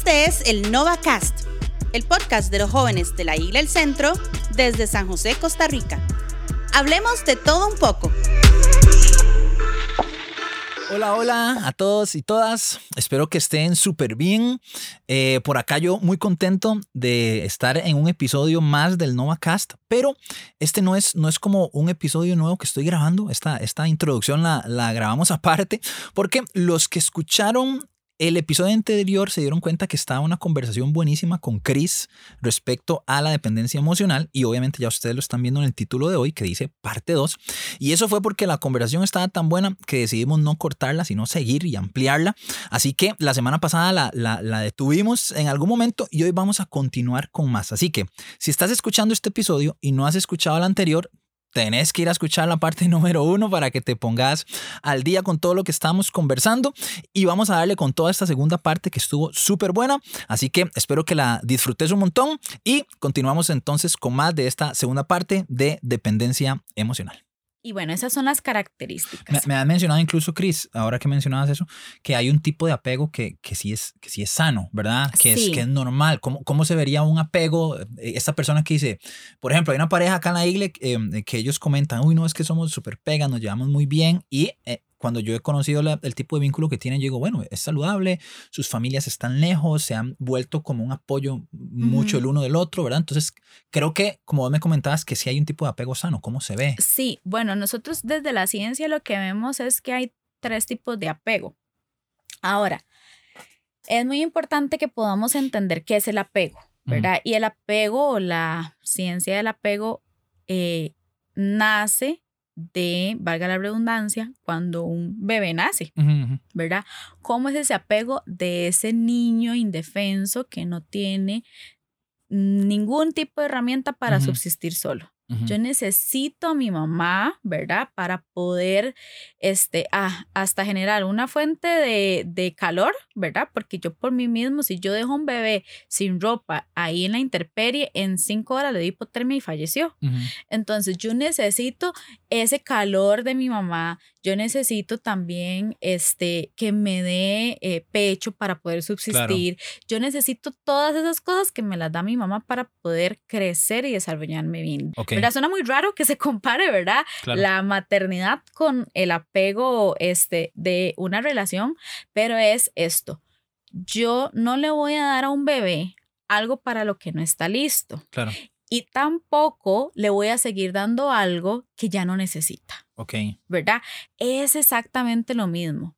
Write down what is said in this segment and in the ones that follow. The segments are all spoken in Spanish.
Este es el NovaCast, el podcast de los jóvenes de la Isla El Centro desde San José, Costa Rica. Hablemos de todo un poco. Hola, hola a todos y todas. Espero que estén súper bien. Eh, por acá yo muy contento de estar en un episodio más del NovaCast, pero este no es, no es como un episodio nuevo que estoy grabando. Esta, esta introducción la, la grabamos aparte porque los que escucharon el episodio anterior se dieron cuenta que estaba una conversación buenísima con Chris respecto a la dependencia emocional y obviamente ya ustedes lo están viendo en el título de hoy que dice parte 2 y eso fue porque la conversación estaba tan buena que decidimos no cortarla sino seguir y ampliarla. Así que la semana pasada la, la, la detuvimos en algún momento y hoy vamos a continuar con más. Así que si estás escuchando este episodio y no has escuchado el anterior tenés que ir a escuchar la parte número uno para que te pongas al día con todo lo que estamos conversando y vamos a darle con toda esta segunda parte que estuvo súper buena. Así que espero que la disfrutes un montón y continuamos entonces con más de esta segunda parte de dependencia emocional. Y bueno, esas son las características. Me, me has mencionado incluso, Chris, ahora que mencionabas eso, que hay un tipo de apego que, que, sí, es, que sí es sano, ¿verdad? Que, Sí. es, que es normal. ¿Cómo, ¿Cómo se vería un apego? Eh, Esta persona que dice, por ejemplo, hay una pareja acá en la iglesia eh, que ellos comentan, uy, no, es que somos súper pegas, nos llevamos muy bien. Y eh, cuando yo he conocido la- el tipo de vínculo que tienen, yo digo, bueno, es saludable, sus familias están lejos, se han vuelto como un apoyo mucho el Ujú. uno del otro, ¿verdad? Entonces, creo que, como vos me comentabas, que sí hay un tipo de apego sano. ¿Cómo se ve? Sí, bueno, nosotros desde la ciencia lo que vemos es que hay tres tipos de apego. Ahora, es muy importante que podamos entender qué es el apego, ¿verdad? Y el apego o la ciencia del apego eh, nace de, valga la redundancia, cuando un bebé nace. ¿verdad? ¿Cómo es ese apego de ese niño indefenso que no tiene ningún tipo de herramienta para subsistir solo? Yo necesito a mi mamá, ¿verdad? Para poder, este, ah, hasta generar una fuente de, de calor, ¿verdad? Porque yo por mí mismo, si yo dejo un bebé sin ropa ahí en la intemperie, en cinco horas le dio hipotermia y falleció. Entonces yo necesito ese calor de mi mamá, yo necesito también este, que me dé eh, pecho para poder subsistir, yo necesito todas esas cosas que me las da mi mamá para poder crecer y desarrollarme bien. ¿Verdad? Suena muy raro que se compare, ¿verdad? Claro. La maternidad con el apego este, de una relación, pero es esto. Yo no le voy a dar a un bebé algo para lo que no está listo Claro. y tampoco le voy a seguir dando algo que ya no necesita, Ok. ¿verdad? Es exactamente lo mismo.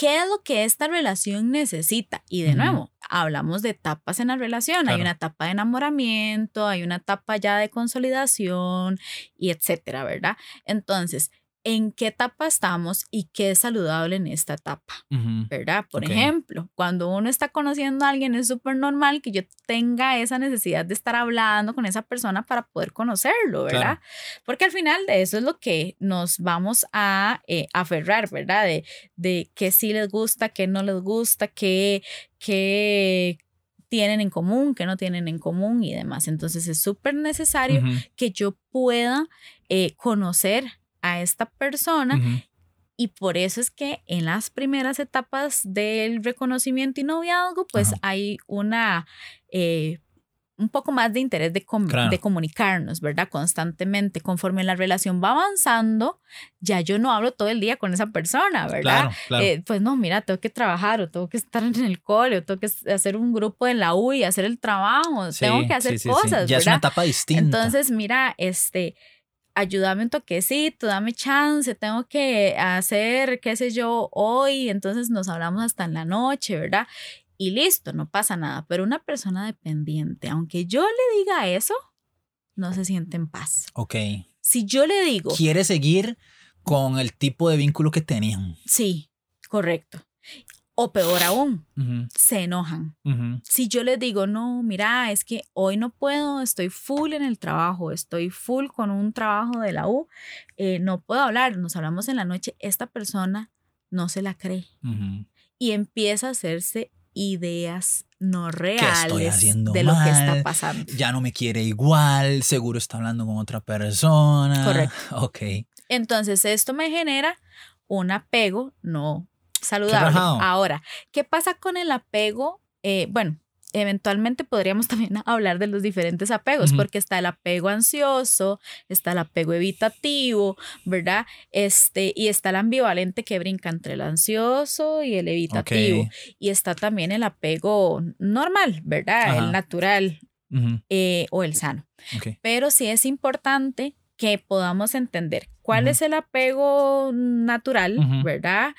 ¿Qué es lo que esta relación necesita? Y de nuevo, hablamos de etapas en la relación. Hay una etapa de enamoramiento, hay una etapa ya de consolidación y etcétera, ¿verdad? Entonces, ¿en qué etapa estamos y qué es saludable en esta etapa? Ujú. ¿verdad? Por Ok. ejemplo, cuando uno está conociendo a alguien es súper normal que yo tenga esa necesidad de estar hablando con esa persona para poder conocerlo, ¿verdad? Claro. Porque al final de eso es lo que nos vamos a eh, aferrar, ¿verdad? De, de qué sí les gusta, qué no les gusta, qué, qué tienen en común, qué no tienen en común y demás. Entonces es súper necesario Ujú. que yo pueda eh, conocer a esta persona y por eso es que en las primeras etapas del reconocimiento y noviazgo, pues Ajá. hay una, eh, un poco más de interés de, com- Claro. de comunicarnos, ¿verdad? Constantemente. Conforme la relación va avanzando, ya yo no hablo todo el día con esa persona, ¿verdad? Claro, claro. Eh, pues no, mira, tengo que trabajar o tengo que estar en el cole o tengo que hacer un grupo en la U y hacer el trabajo, tengo que hacer sí, sí, cosas, Ya es una ¿verdad? etapa distinta. Entonces, mira, este, ayúdame un toquecito, dame chance, tengo que hacer, qué sé yo, hoy, entonces nos hablamos hasta en la noche, ¿verdad? Y listo, no pasa nada, pero una persona dependiente, aunque yo le diga eso, no se siente en paz. ok. Si yo le digo, Quiere seguir con el tipo de vínculo que tenían. sí, correcto, o peor aún, se enojan. si yo les digo, no, mira, es que hoy no puedo, estoy full en el trabajo, estoy full con un trabajo de la U, eh, no puedo hablar, nos hablamos en la noche, esta persona no se la cree y empieza a hacerse ideas no reales de lo que está pasando. Ya no me quiere igual, seguro está hablando con otra persona. Correcto. Ok. Entonces esto me genera un apego no saludable. Ahora, ¿qué pasa con el apego eh, bueno, eventualmente podríamos también hablar de los diferentes apegos, porque está el apego ansioso, está el apego evitativo, ¿verdad? Este, y está el ambivalente que brinca entre el ansioso y el evitativo. Y está también el apego normal, ¿verdad? El natural eh, o el sano. Pero sí es importante que podamos entender cuál es el apego natural, ¿verdad?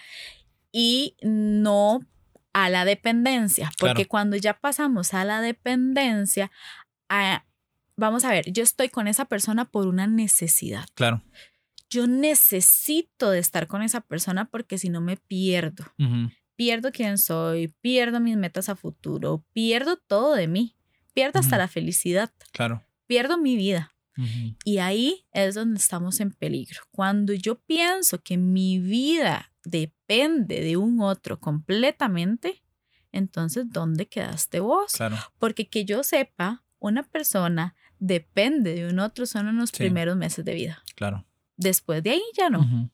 Y no a la dependencia, porque cuando ya pasamos a la dependencia, vamos a ver, yo estoy con esa persona por una necesidad. Claro. Yo necesito de estar con esa persona porque si no me pierdo. Pierdo quién soy, pierdo mis metas a futuro, pierdo todo de mí, pierdo hasta la felicidad. Claro. Pierdo mi vida. Y ahí es donde estamos en peligro. Cuando yo pienso que mi vida depende de un otro completamente, entonces, ¿dónde quedaste vos? Claro. Porque que yo sepa, una persona depende de un otro son en los primeros meses de vida. Claro. Después de ahí ya no.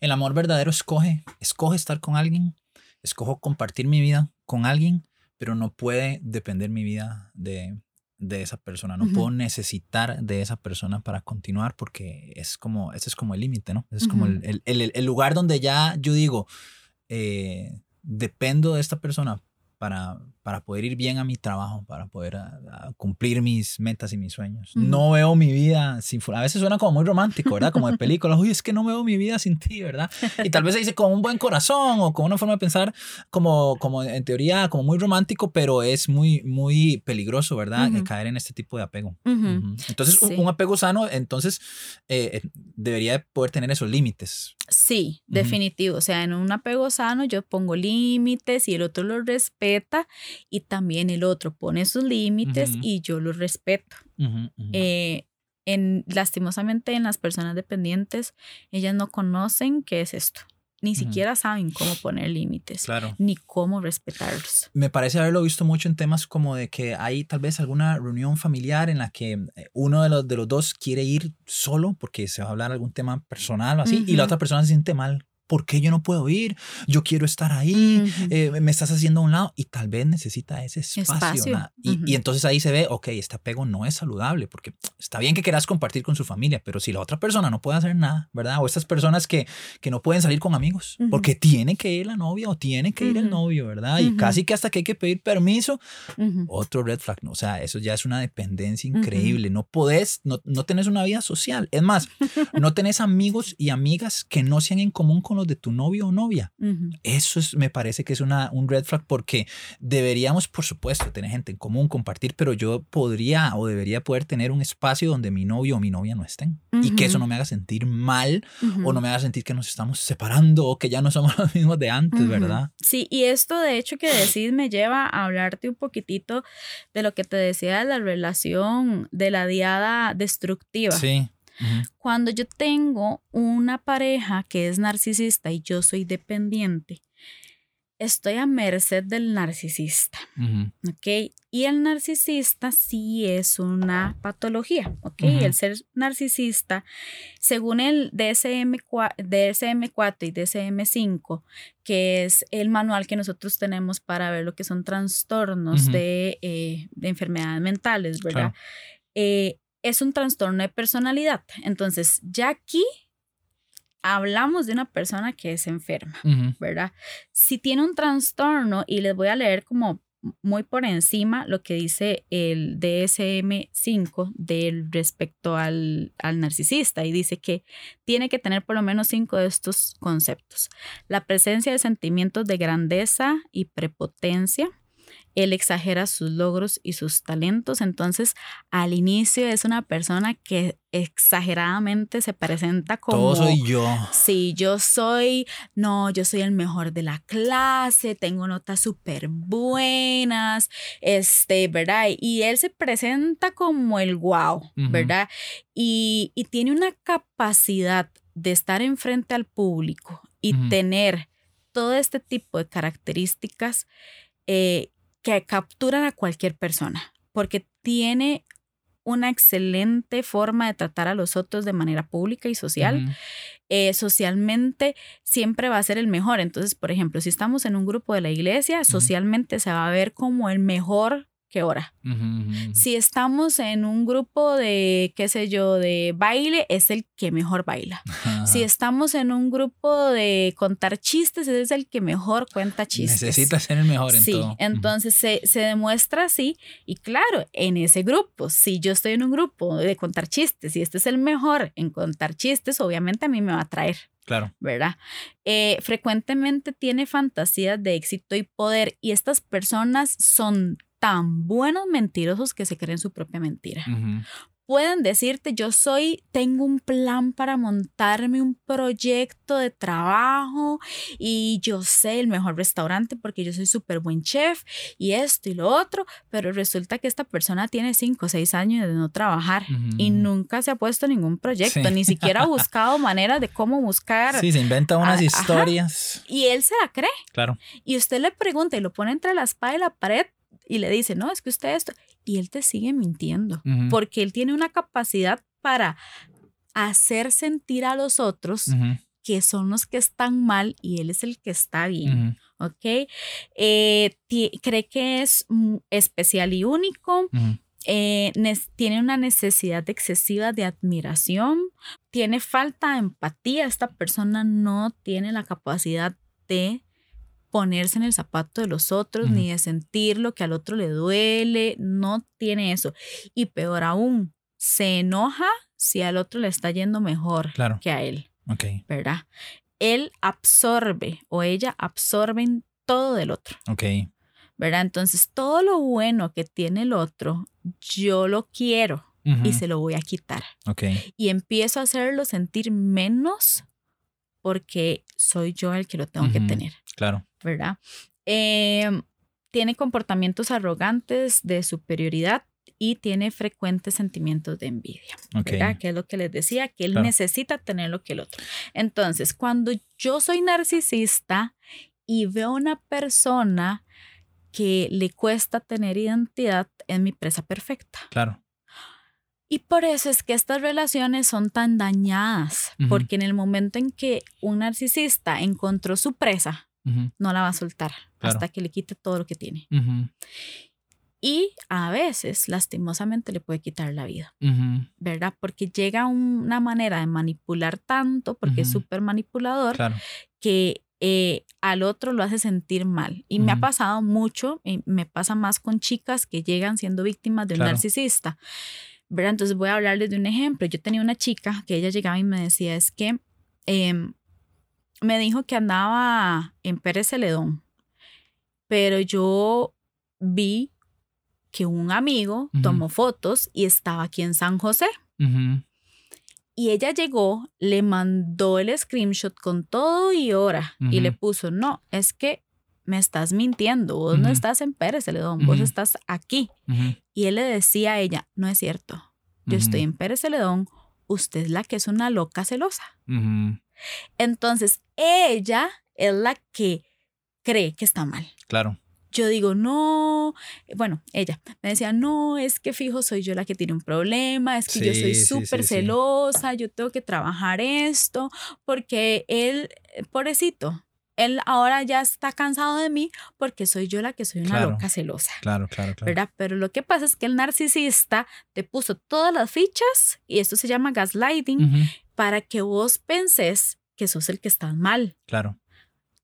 El amor verdadero escoge, escoge estar con alguien, escojo compartir mi vida con alguien, pero no puede depender mi vida de, de esa persona, no puedo necesitar de esa persona para continuar porque es como, ese es como el límite, ¿no? es como el, el, el, lugar donde ya yo digo, eh, dependo de esta persona para, para poder ir bien a mi trabajo, para poder cumplir mis metas y mis sueños. No veo mi vida sin... A veces suena como muy romántico, ¿verdad? Como de película. Uy, es que no veo mi vida sin ti, ¿verdad? Y tal vez se dice con un buen corazón o con una forma de pensar como, como en teoría, como muy romántico, pero es muy, muy peligroso, ¿verdad? Caer en este tipo de apego. Entonces, un, apego sano, entonces, eh, debería poder tener esos límites. Sí, definitivo. O sea, en un apego sano yo pongo límites y el otro lo respeta y también el otro pone sus límites y yo los respeto. Eh, en, lastimosamente en las personas dependientes, ellas no conocen qué es esto. Ni siquiera saben cómo poner límites, ni cómo respetarlos. Me parece haberlo visto mucho en temas como de que hay tal vez alguna reunión familiar en la que eh, uno de los, de los dos quiere ir solo porque se va a hablar algún tema personal o así, y la otra persona se siente mal ¿por qué yo no puedo ir? Yo quiero estar ahí, eh, me estás haciendo a un lado y tal vez necesita ese espacio. Y, entonces ahí se ve, ok, este apego no es saludable porque está bien que quieras compartir con su familia, pero si la otra persona no puede hacer nada, ¿verdad? O estas personas que, que no pueden salir con amigos porque tiene que ir la novia o tiene que ir el novio, ¿verdad? Y casi que hasta que hay que pedir permiso, otro red flag, ¿no? o sea, eso ya es una dependencia increíble. No podés, no, no tenés una vida social. Es más, no tenés amigos y amigas que no sean en común con los de tu novio o novia. Eso es, me parece que es una, un red flag porque deberíamos, por supuesto, tener gente en común, compartir, pero yo podría o debería poder tener un espacio donde mi novio o mi novia no estén y que eso no me haga sentir mal o no me haga sentir que nos estamos separando o que ya no somos los mismos de antes, ¿verdad? Sí, y esto de hecho que decís me lleva a hablarte un poquitito de lo que te decía de la relación de la diada destructiva. Sí. Cuando yo tengo una pareja que es narcisista y yo soy dependiente, estoy a merced del narcisista, ¿ok? Y el narcisista sí es una patología, ¿ok? El ser narcisista, según el DSM-4, DSM-4 y DSM-5, que es el manual que nosotros tenemos para ver lo que son trastornos de, eh, de, enfermedades mentales, ¿verdad? Eh, es un trastorno de personalidad. Entonces, ya aquí hablamos de una persona que es enferma, ¿verdad? Si tiene un trastorno, y les voy a leer como muy por encima lo que dice el DSM-5 del respecto al, al, narcisista y dice que tiene que tener por lo menos cinco de estos conceptos. La presencia de sentimientos de grandeza y prepotencia, él exagera sus logros y sus talentos. Entonces, al inicio es una persona que exageradamente se presenta como... Todo soy yo. Sí, yo soy, no, yo soy el mejor de la clase, tengo notas súper buenas, este, ¿verdad? Y él se presenta como el wow, ¿verdad? Y, tiene una capacidad de estar enfrente al público y tener todo este tipo de características eh, que capturan a cualquier persona, porque tiene una excelente forma de tratar a los otros de manera pública y social. eh, socialmente siempre va a ser el mejor. Entonces, por ejemplo, si estamos en un grupo de la iglesia, socialmente se va a ver como el mejor que hora. Si estamos en un grupo de, qué sé yo, de baile, es el que mejor baila. Si estamos en un grupo de contar chistes, es el que mejor cuenta chistes. Necesita ser el mejor en sí, todo. entonces se, se demuestra así. Y claro, en ese grupo, si yo estoy en un grupo de contar chistes y este es el mejor en contar chistes, obviamente a mí me va a traer. Claro. ¿verdad? Eh, frecuentemente tiene fantasías de éxito y poder y estas personas son tan buenos mentirosos que se creen su propia mentira. Pueden decirte, yo soy, tengo un plan para montarme un proyecto de trabajo y yo sé el mejor restaurante porque yo soy súper buen chef y esto y lo otro, pero resulta que esta persona tiene cinco o seis años de no trabajar y nunca se ha puesto ningún proyecto, ni siquiera ha buscado maneras de cómo buscar. Sí, se inventa unas historias. Y él se la cree. Claro. Y usted le pregunta y lo pone entre la espada y la pared y le dice, no, es que usted esto, y él te sigue mintiendo, porque él tiene una capacidad para hacer sentir a los otros que son los que están mal y él es el que está bien, ¿ok? Eh, cree que es especial y único. Eh, tiene una necesidad excesiva de admiración, tiene falta de empatía, esta persona no tiene la capacidad de ponerse en el zapato de los otros, ni de sentir lo que al otro le duele, no tiene eso. Y peor aún, se enoja si al otro le está yendo mejor que a él. Ok. ¿Verdad? Él absorbe o ella absorben todo del otro. Ok. ¿Verdad? Entonces, todo lo bueno que tiene el otro, yo lo quiero y se lo voy a quitar. Ok. Y empiezo a hacerlo sentir menos porque soy yo el que lo tengo que tener. Claro. ¿verdad? Em, tiene comportamientos arrogantes de superioridad y tiene frecuentes sentimientos de envidia, ¿verdad? Que es lo que les decía, que él necesita tener lo que el otro. Entonces, cuando yo soy narcisista y veo una persona que le cuesta tener identidad, es mi presa perfecta. Claro. Y por eso es que estas relaciones son tan dañadas, porque en el momento en que un narcisista encontró su presa, no la va a soltar hasta que le quite todo lo que tiene. Y a veces, lastimosamente, le puede quitar la vida, ¿verdad? Porque llega una manera de manipular tanto, porque es súper manipulador, que eh, al otro lo hace sentir mal. Y me ha pasado mucho, y me pasa más con chicas que llegan siendo víctimas de un narcisista. ¿verdad? Entonces voy a hablarles de un ejemplo. Yo tenía una chica que ella llegaba y me decía, es que em, me dijo que andaba en Pérez Celedón, pero yo vi que un amigo tomó fotos y estaba aquí en San José. Y ella llegó, le mandó el screenshot con todo y hora y le puso, no, es que me estás mintiendo, vos no estás en Pérez Celedón, vos estás aquí. Y él le decía a ella, no es cierto, yo estoy en Pérez Celedón, usted es la que es una loca celosa. Entonces, ella es la que cree que está mal. Claro. Yo digo, no, bueno, ella me decía, no, es que fijo, soy yo la que tiene un problema, es que yo soy súper celosa, yo tengo que trabajar esto, porque él, pobrecito, él ahora ya está cansado de mí porque soy yo la que soy una loca celosa. Claro, claro, claro. ¿verdad? Pero lo que pasa es que el narcisista te puso todas las fichas, y esto se llama gaslighting, para que vos penses que sos el que está mal. Claro.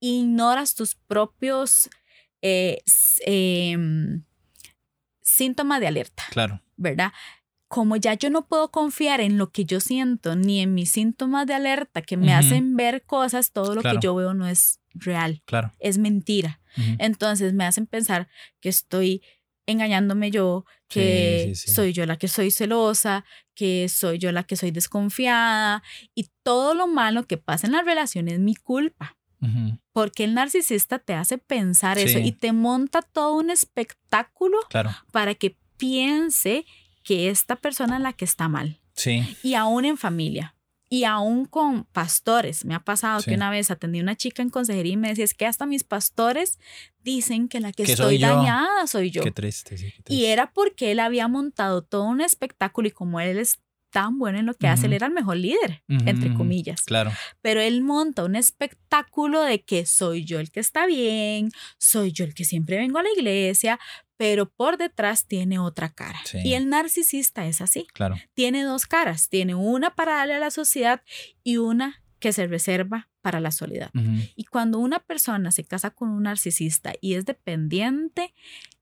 Ignoras tus propios eh, em, síntomas de alerta. Claro. ¿Verdad? Como ya yo no puedo confiar en lo que yo siento ni en mis síntomas de alerta que me hacen ver cosas, todo lo que yo veo no es real. Claro. Es mentira. Entonces me hacen pensar que estoy engañándome yo, que soy yo la que soy celosa, que soy yo la que soy desconfiada y todo lo malo que pasa en la relación es mi culpa. Porque el narcisista te hace pensar eso y te monta todo un espectáculo para que piense que esta persona es la que está mal. Sí. Y aún en familia y aún con pastores. Me ha pasado que una vez atendí a una chica en consejería y me decía, es que hasta mis pastores dicen que la que, estoy dañada soy yo. Qué triste, sí, Y era porque él había montado todo un espectáculo y como él es tan bueno en lo que hace, él era el mejor líder, entre comillas. Claro. Pero él monta un espectáculo de que soy yo el que está bien, soy yo el que siempre vengo a la iglesia, pero por detrás tiene otra cara. Sí. Y el narcisista es así, Claro. tiene dos caras, tiene una para darle a la sociedad y una que se reserva para la soledad. Y cuando una persona se casa con un narcisista y es dependiente,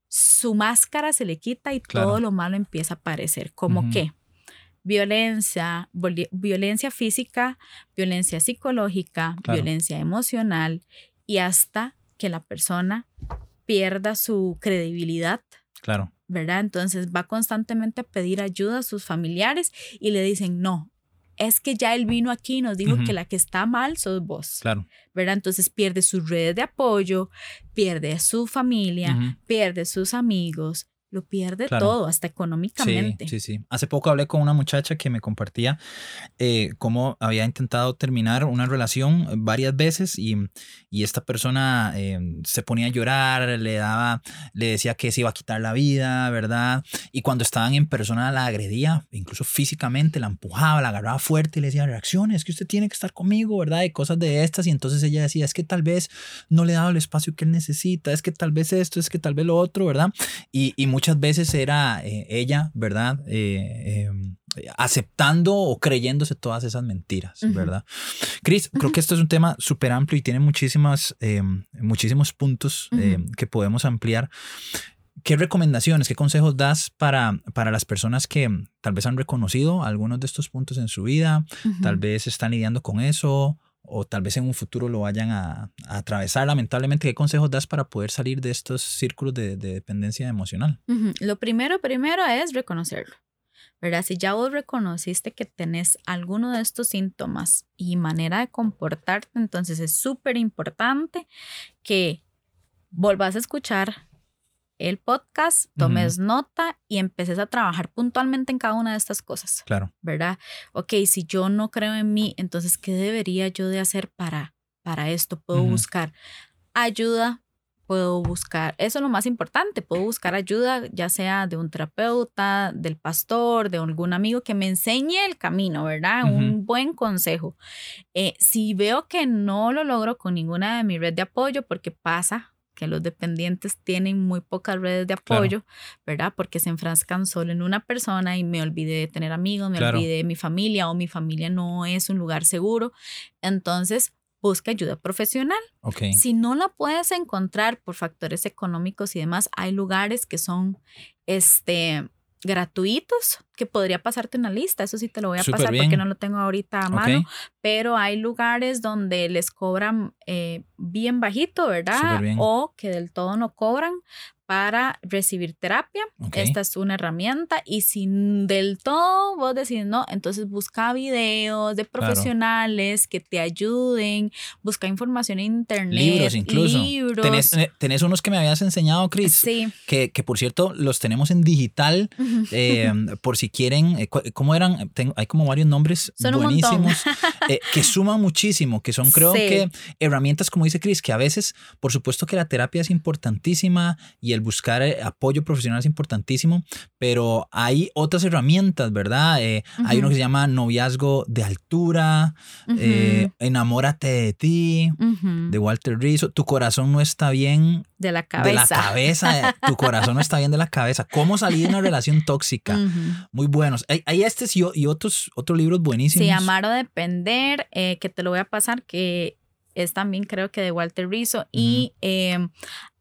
su máscara se le quita y Claro. todo lo malo empieza a aparecer. Como Ujú. que violencia, violencia física, violencia psicológica, Claro. violencia emocional y hasta que la persona pierda su credibilidad. Claro. ¿Verdad? Entonces va constantemente a pedir ayuda a sus familiares y le dicen, no, es que ya él vino aquí y nos dijo que la que está mal sos vos. Claro. ¿verdad? Entonces pierde sus redes de apoyo, pierde a su familia, pierde sus amigos, lo pierde Claro. todo, hasta económicamente. Sí, sí, sí. Hace poco hablé con una muchacha que me compartía eh, cómo había intentado terminar una relación varias veces y, y esta persona eh, se ponía a llorar, le daba, le decía que se iba a quitar la vida, ¿verdad? Y cuando estaban en persona la agredía, incluso físicamente, la empujaba, la agarraba fuerte y le decía, reacciones, que usted tiene que estar conmigo, ¿verdad? Y cosas de estas. Y entonces ella decía, es que tal vez no le he dado el espacio que él necesita, es que tal vez esto, es que tal vez lo otro, ¿verdad? Y, y muchas veces era eh, ella, ¿verdad? Eh, eh, aceptando o creyéndose todas esas mentiras. ¿verdad? Cris, creo que esto es un tema súper amplio y tiene muchísimas, eh, muchísimos puntos Ujú. que podemos ampliar. ¿Qué recomendaciones, qué consejos das para, para las personas que tal vez han reconocido algunos de estos puntos en su vida, tal vez están lidiando con eso o tal vez en un futuro lo vayan a, atravesar lamentablemente? ¿Qué consejos das para poder salir de estos círculos de, de dependencia emocional? Lo primero, primero es reconocerlo. ¿Verdad? Si ya vos reconociste que tenés alguno de estos síntomas y manera de comportarte, entonces es súper importante que volvás a escuchar el podcast, tomes nota y empeces a trabajar puntualmente en cada una de estas cosas. Claro, ¿verdad? Ok, si yo no creo en mí, entonces, ¿qué debería yo de hacer para, para esto? Puedo buscar ayuda, puedo buscar, eso es lo más importante, puedo buscar ayuda, ya sea de un terapeuta, del pastor, de algún amigo que me enseñe el camino, ¿verdad? Un buen consejo. Eh, si veo que no lo logro con ninguna de mi red de apoyo, porque pasa que los dependientes tienen muy pocas redes de Claro. apoyo, ¿verdad? Porque se enfrascan solo en una persona y me olvidé de tener amigos, me Claro. olvidé de mi familia o mi familia no es un lugar seguro. Entonces, busca ayuda profesional. Si no la puedes encontrar por factores económicos y demás, hay lugares que son este gratuitos que podría pasarte una lista, eso sí te lo voy a Súper pasar bien. porque no lo tengo ahorita a mano, pero hay lugares donde les cobran eh, bien bajito, ¿verdad? O que del todo no cobran para recibir terapia. ok. Esta es una herramienta y si del todo vos decís no, entonces busca videos de profesionales que te ayuden, busca información en internet, Libros incluso. libros. Tenés, eh, tenés unos que me habías enseñado, Cris, Sí. que, que por cierto los tenemos en digital eh, por si quieren, eh, ¿cómo eran? Tengo- hay como varios nombres Son buenísimos eh, que suman muchísimo, que son creo Sí. que herramientas, como dice Chris, que a veces, por supuesto que la terapia es importantísima y el buscar eh, apoyo profesional es importantísimo, pero hay otras herramientas, ¿verdad? Eh, Hay uno que se llama noviazgo de altura, eh, enamórate de ti, de Walter Rizzo, tu corazón no está bien de la de cabeza. la cabeza, tu corazón no está bien de la cabeza. ¿Cómo salir de una relación tóxica? Ujú. Muy buenos. Hay, hay estos y, otros, otros libros buenísimos. Sí, amar o depender, eh, que te lo voy a pasar, que es también creo que de Walter Rizzo. Y eh,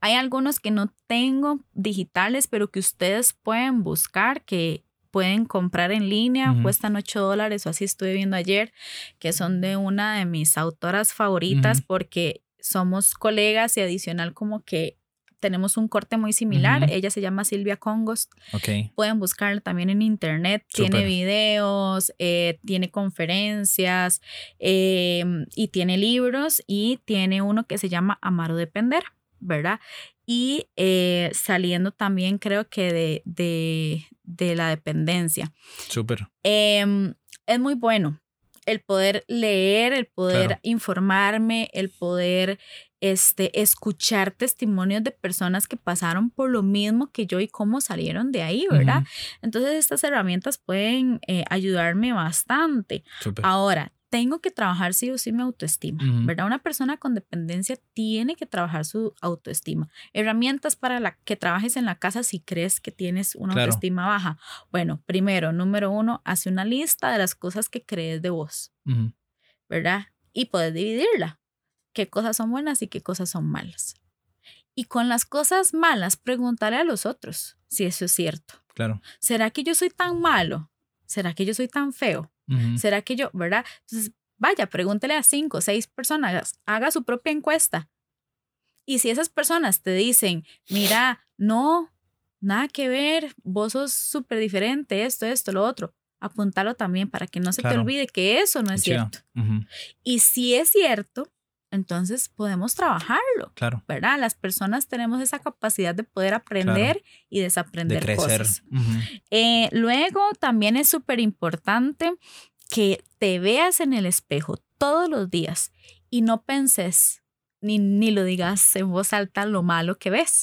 hay algunos que no tengo digitales, pero que ustedes pueden buscar, que pueden comprar en línea, cuestan 8 dólares o así estuve viendo ayer, que son de una de mis autoras favoritas porque somos colegas y adicional como que tenemos un corte muy similar. Ella se llama Silvia Congost Ok, pueden buscarla también en internet. Tiene videos, eh, tiene conferencias eh, y tiene libros y tiene uno que se llama Amar o Depender, ¿verdad? Y eh, saliendo también creo que de, de, de la dependencia. súper. Em, es muy bueno. El poder leer, el poder informarme, el poder este, escuchar testimonios de personas que pasaron por lo mismo que yo y cómo salieron de ahí, ¿verdad? Entonces estas herramientas pueden eh, ayudarme bastante. Ahora, tengo que trabajar sí o sí mi autoestima, ¿verdad? Una persona con dependencia tiene que trabajar su autoestima. Herramientas para la, que trabajes en la casa si crees que tienes una autoestima baja. Bueno, primero, número uno, hace una lista de las cosas que crees de vos, ¿verdad? Y puedes dividirla. ¿Qué cosas son buenas y qué cosas son malas? Y con las cosas malas, preguntarle a los otros si eso es cierto. Claro. ¿Será que yo soy tan malo? ¿Será que yo soy tan feo? ¿Será que yo, verdad? Entonces, vaya, pregúntele a cinco o seis personas, haga su propia encuesta. Y si esas personas te dicen, mira, no, nada que ver, vos sos súper diferente, esto, esto, lo otro, apúntalo también para que no se te olvide que eso no es cierto. Y si es cierto, entonces podemos trabajarlo. Claro. ¿Verdad? Las personas tenemos esa capacidad de poder aprender y desaprender de crecer. cosas. Eh, luego también es súper importante que te veas en el espejo todos los días y no penses ni, ni lo digas en voz alta lo malo que ves.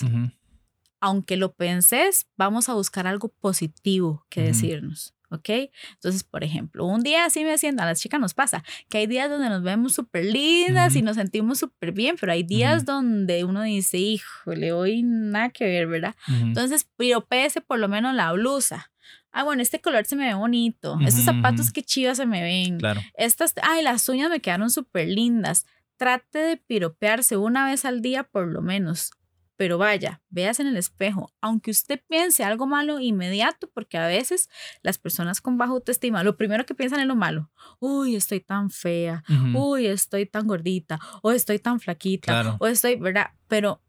Aunque lo penses, vamos a buscar algo positivo que decirnos. ¿Ok? Entonces, por ejemplo, un día así me siento, a las chicas nos pasa que hay días donde nos vemos súper lindas y nos sentimos súper bien, pero hay días donde uno dice, híjole, hoy nada que ver, ¿verdad? Entonces, piropese por lo menos la blusa. Ah, bueno, este color se me ve bonito. Estos zapatos que chivas se me ven. Claro. Estas, ay, las uñas me quedaron súper lindas. Trate de piropearse una vez al día por lo menos pero vaya, veas en el espejo, aunque usted piense algo malo inmediato, porque a veces las personas con baja autoestima, lo primero que piensan es lo malo. Uy, estoy tan fea, uy, estoy tan gordita, o estoy tan flaquita, o estoy, ¿verdad? Pero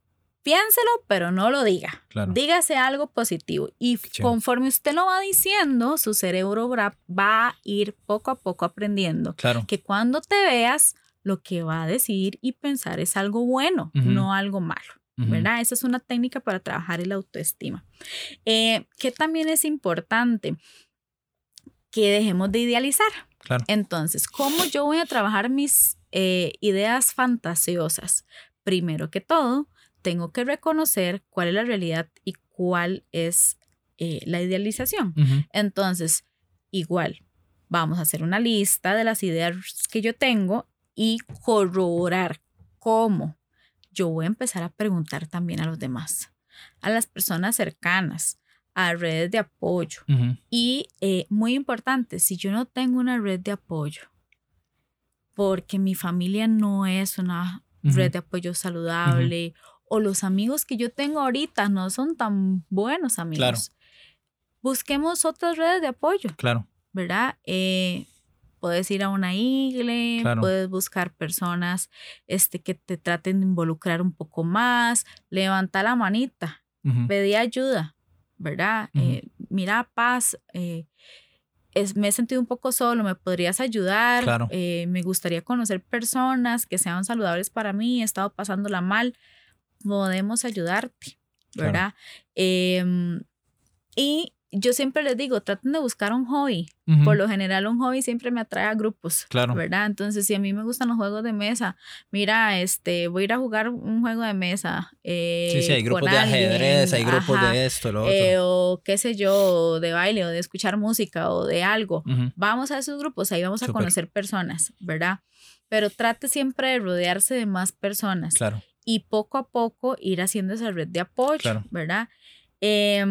piénselo, pero no lo diga. Dígase algo positivo. Y conforme usted lo va diciendo, su cerebro va a ir poco a poco aprendiendo que cuando te veas, lo que va a decir y pensar es algo bueno, no algo malo. ¿Verdad? Esa es una técnica para trabajar el autoestima. Eh, que también es importante que dejemos de idealizar. Entonces, ¿cómo yo voy a trabajar mis eh, ideas fantasiosas? Primero que todo, tengo que reconocer cuál es la realidad y cuál es eh, la idealización. Entonces, igual, vamos a hacer una lista de las ideas que yo tengo y corroborar cómo yo voy a empezar a preguntar también a los demás, a las personas cercanas, a redes de apoyo. Y eh, muy importante, si yo no tengo una red de apoyo, porque mi familia no es una red de apoyo saludable, o los amigos que yo tengo ahorita no son tan buenos amigos, busquemos otras redes de apoyo. Claro. ¿Verdad? Eh, Puedes ir a una iglesia, puedes buscar personas este, que te traten de involucrar un poco más, levanta la manita, pedí ayuda, ¿verdad? Eh, mira, paz, eh, es, me he sentido un poco solo, ¿me podrías ayudar? Eh, me gustaría conocer personas que sean saludables para mí, he estado pasándola mal, podemos ayudarte, ¿verdad? Em, y yo siempre les digo, traten de buscar un hobby. Por lo general, un hobby siempre me atrae a grupos. Claro. ¿Verdad? Entonces, si a mí me gustan los juegos de mesa, mira, este, voy a ir a jugar un juego de mesa. Eh, sí, sí, hay grupos de ajedrez, hay grupos de esto, lo eh, otro. o qué sé yo, de baile, o de escuchar música, o de algo. Vamos a esos grupos, ahí vamos a conocer personas, ¿verdad? Pero trate siempre de rodearse de más personas. Claro. Y poco a poco ir haciendo esa red de apoyo, ¿verdad? Eh,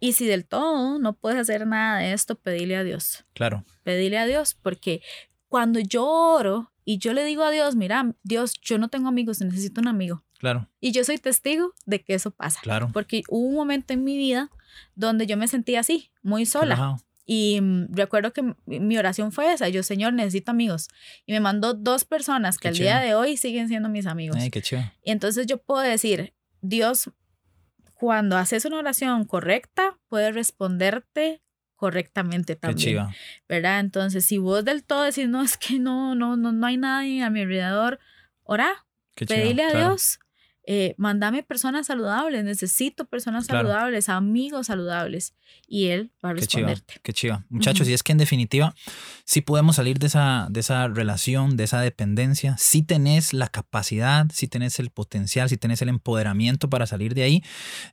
y si del todo no puedes hacer nada de esto, pedile a Dios. Claro. Pedile a Dios, porque cuando yo oro y yo le digo a Dios, mira, Dios, yo no tengo amigos, necesito un amigo. Claro. Y yo soy testigo de que eso pasa. Claro. Porque hubo un momento en mi vida donde yo me sentía así, muy sola. Y mm, recuerdo que mi oración fue esa, yo, Señor, necesito amigos. Y me mandó dos personas que al día de hoy siguen siendo mis amigos. Ay, qué chido. Y entonces yo puedo decir, Dios cuando haces una oración correcta, puede responderte correctamente también. Qué ¿Verdad? Entonces, si vos del todo decís, no, es que no, no, no, no hay nadie a mi alrededor, ora, pedile a Dios. Eh, mandame personas saludables, necesito personas saludables, amigos saludables. Y él va a responderte. Qué chiva, Muchachos, y es que en definitiva, si podemos salir de esa, de esa relación, de esa dependencia, si tenés la capacidad, si tenés el potencial, si tenés el empoderamiento para salir de ahí,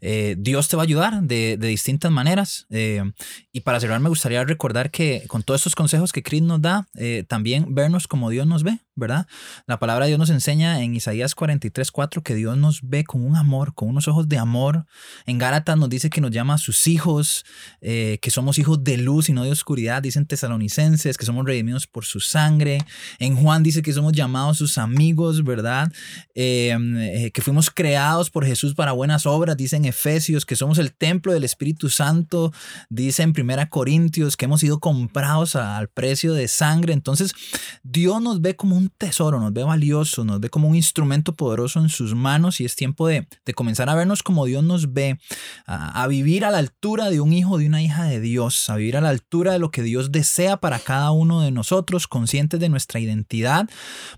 eh, Dios te va a ayudar de, de distintas maneras. Eh, y para cerrar, me gustaría recordar que con todos estos consejos que Chris nos da, también vernos como Dios nos ve, ¿verdad? La palabra de Dios nos enseña en Isaías 43, 4 que Dios nos ve con un amor, con unos ojos de amor. En Gálatas nos dice que nos llama a sus hijos, eh, que somos hijos de luz y no de oscuridad. Dicen tesalonicenses que somos redimidos por su sangre. En Juan dice que somos llamados sus amigos, ¿verdad? Em, eh, que fuimos creados por Jesús para buenas obras. Dicen Efesios que somos el templo del Espíritu Santo. Dice en Primera Corintios que hemos sido comprados al precio de sangre. Entonces, Dios nos ve como un tesoro, nos ve valioso, nos ve como un instrumento poderoso en sus manos y es tiempo de, comenzar a vernos como Dios nos ve, a, a, vivir a la altura de un hijo, de una hija de Dios, a vivir a la altura de lo que Dios desea para cada uno de nosotros, conscientes de nuestra identidad,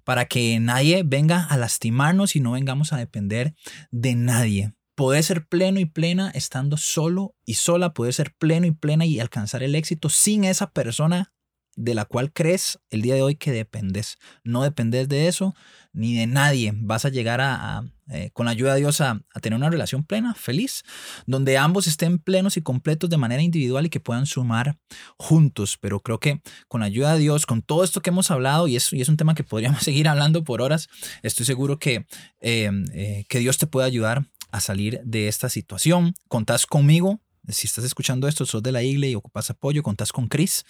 para que nadie venga a lastimarnos y no vengamos a depender de nadie. Poder ser pleno y plena estando solo y sola, poder ser pleno y plena y alcanzar el éxito sin esa persona de la cual crees el día de hoy que dependes. No dependes de eso ni de nadie. Vas a llegar a, eh, con la ayuda de Dios a, tener una relación plena, feliz, donde ambos estén plenos y completos de manera individual y que puedan sumar juntos. Pero creo que con la ayuda de Dios, con todo esto que hemos hablado, y es, y es un tema que podríamos seguir hablando por horas, estoy seguro que, eh, eh, que Dios te puede ayudar a salir de esta situación. Contás conmigo si estás escuchando esto, sos de la iglesia y ocupas apoyo, contás con Cris.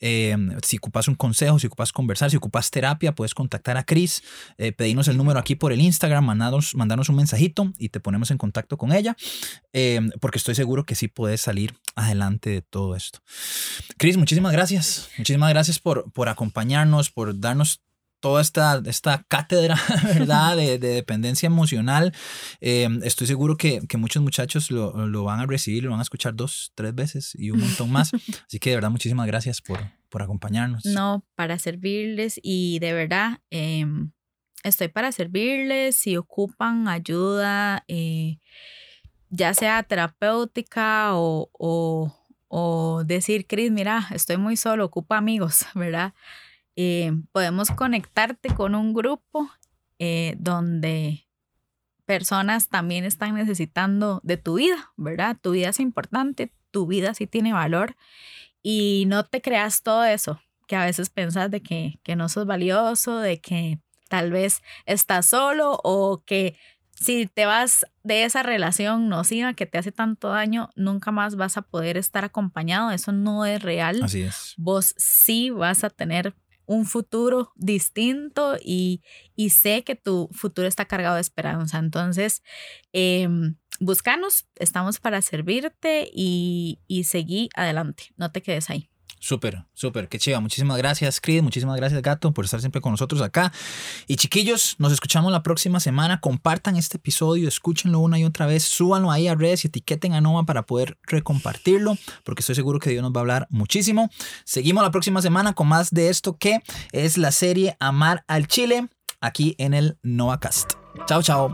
Em, si ocupas un consejo, si ocupas conversar, si ocupas terapia, puedes contactar a Cris, eh, pedirnos el número aquí por el Instagram, mandanos, un mensajito y te ponemos en contacto con ella, em, porque estoy seguro que sí puedes salir adelante de todo esto. Cris, muchísimas gracias. Muchísimas gracias por, por acompañarnos, por darnos toda esta, esta cátedra, ¿verdad? De, dependencia emocional. Em, estoy seguro que, que muchos muchachos lo, lo, van a recibir, lo van a escuchar dos, tres veces y un montón más. Así que de verdad, muchísimas gracias por, por acompañarnos. No, para servirles y de verdad, em, estoy para servirles si ocupan ayuda, eh, ya sea terapéutica o, o, o decir, Cris, mira, estoy muy solo, ocupa amigos, ¿verdad? Eh, podemos conectarte con un grupo eh, donde personas también están necesitando de tu vida, ¿verdad? Tu vida es importante, tu vida sí tiene valor y no te creas todo eso que a veces pensas de que, que no sos valioso, de que tal vez estás solo o que si te vas de esa relación nociva que te hace tanto daño, nunca más vas a poder estar acompañado. Eso no es real. Así es. Vos sí vas a tener un futuro distinto y, y, sé que tu futuro está cargado de esperanza. Entonces, eh, búscanos, estamos para servirte y, y seguí adelante, no te quedes ahí. Súper, súper, qué chiva. Muchísimas gracias, Creed. Muchísimas gracias, Gato, por estar siempre con nosotros acá. Y chiquillos, nos escuchamos la próxima semana. Compartan este episodio, escúchenlo una y otra vez, súbanlo ahí a redes y etiqueten a Nova para poder recompartirlo, porque estoy seguro que Dios nos va a hablar muchísimo. Seguimos la próxima semana con más de esto que es la serie Amar al Chile, aquí en el NovaCast. Chao, chao.